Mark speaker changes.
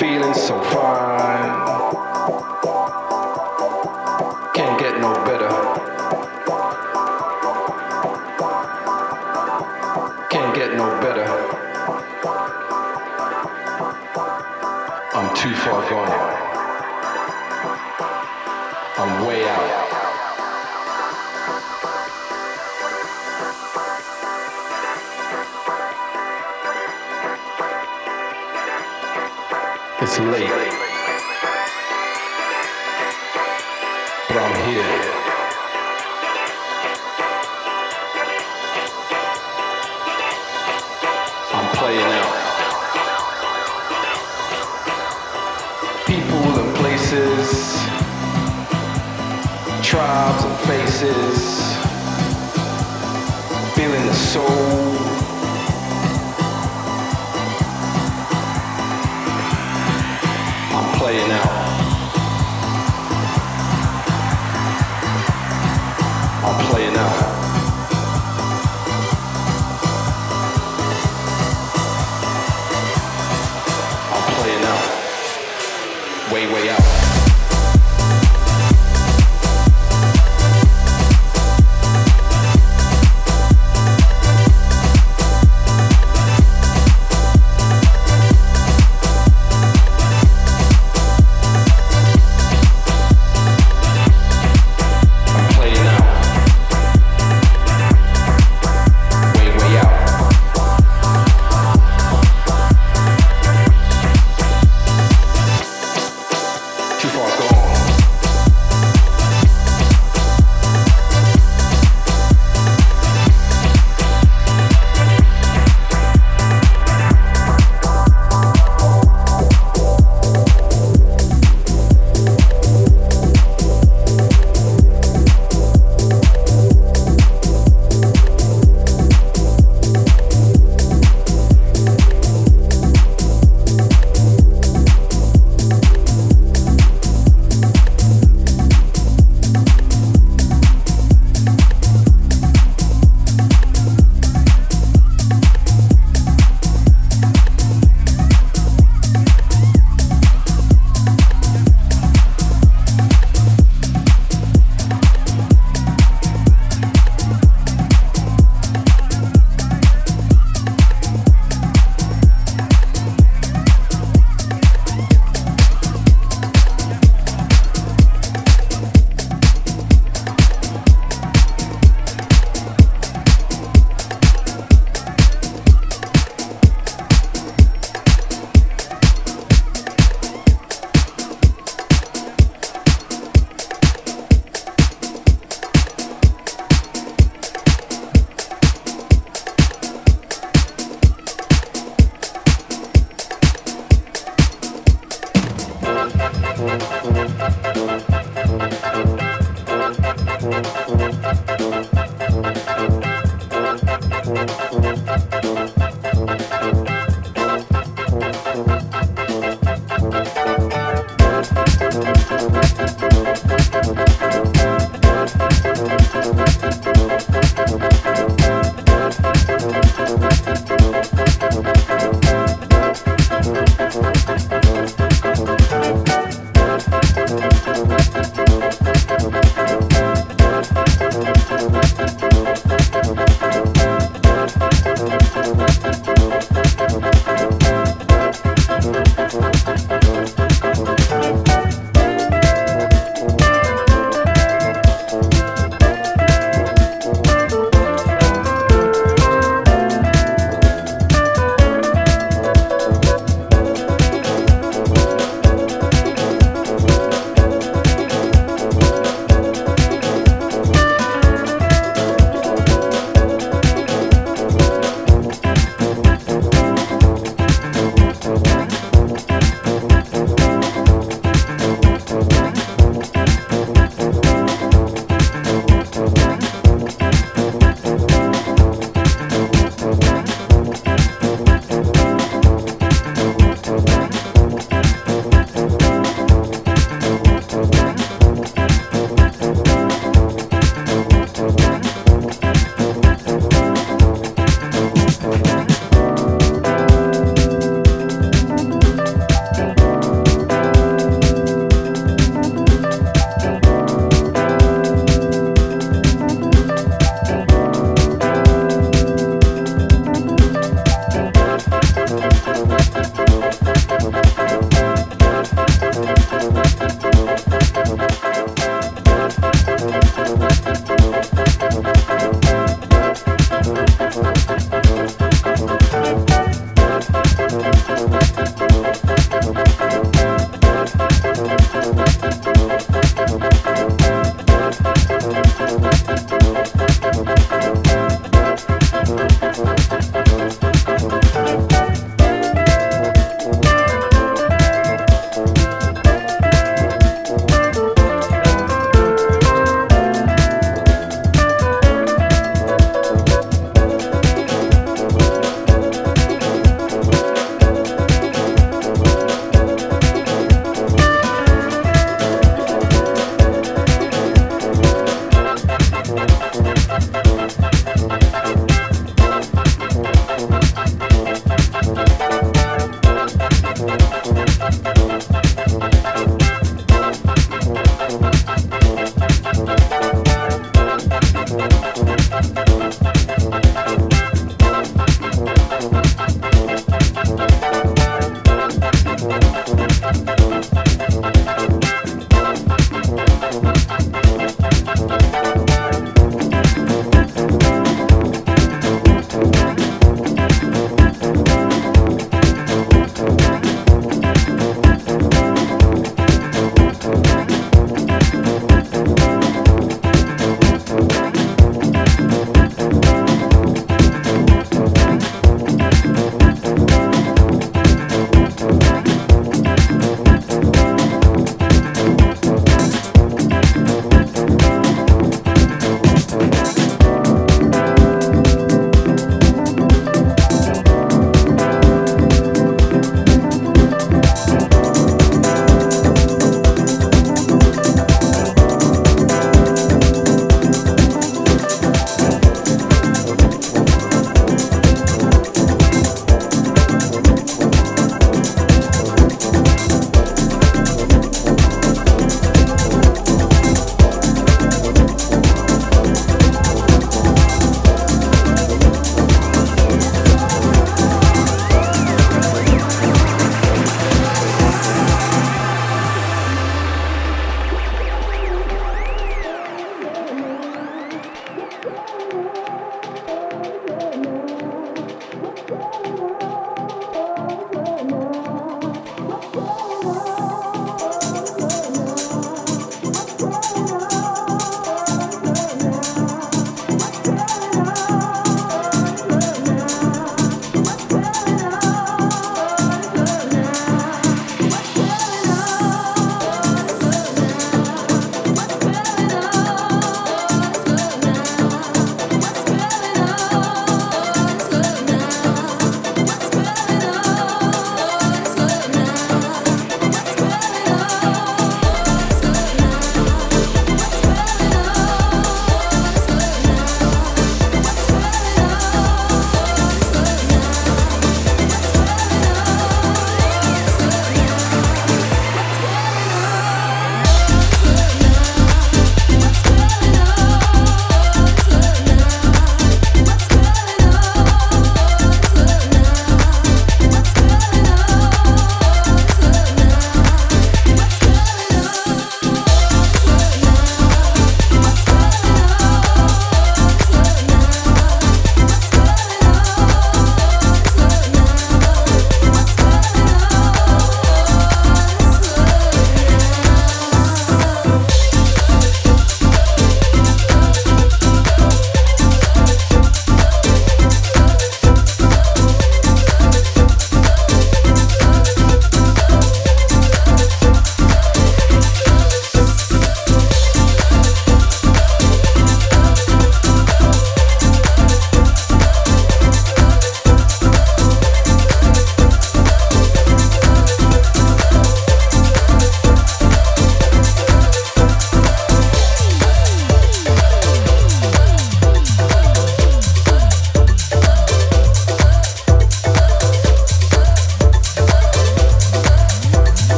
Speaker 1: feeling so fine. Can't get no better. Can't get no better. I'm too far gone. I'm way out. too late. But I'm here. I'm playing out. People and places, tribes and faces, feeling the soul. play it out. I'll play it out. I'll play it out. Way, way out.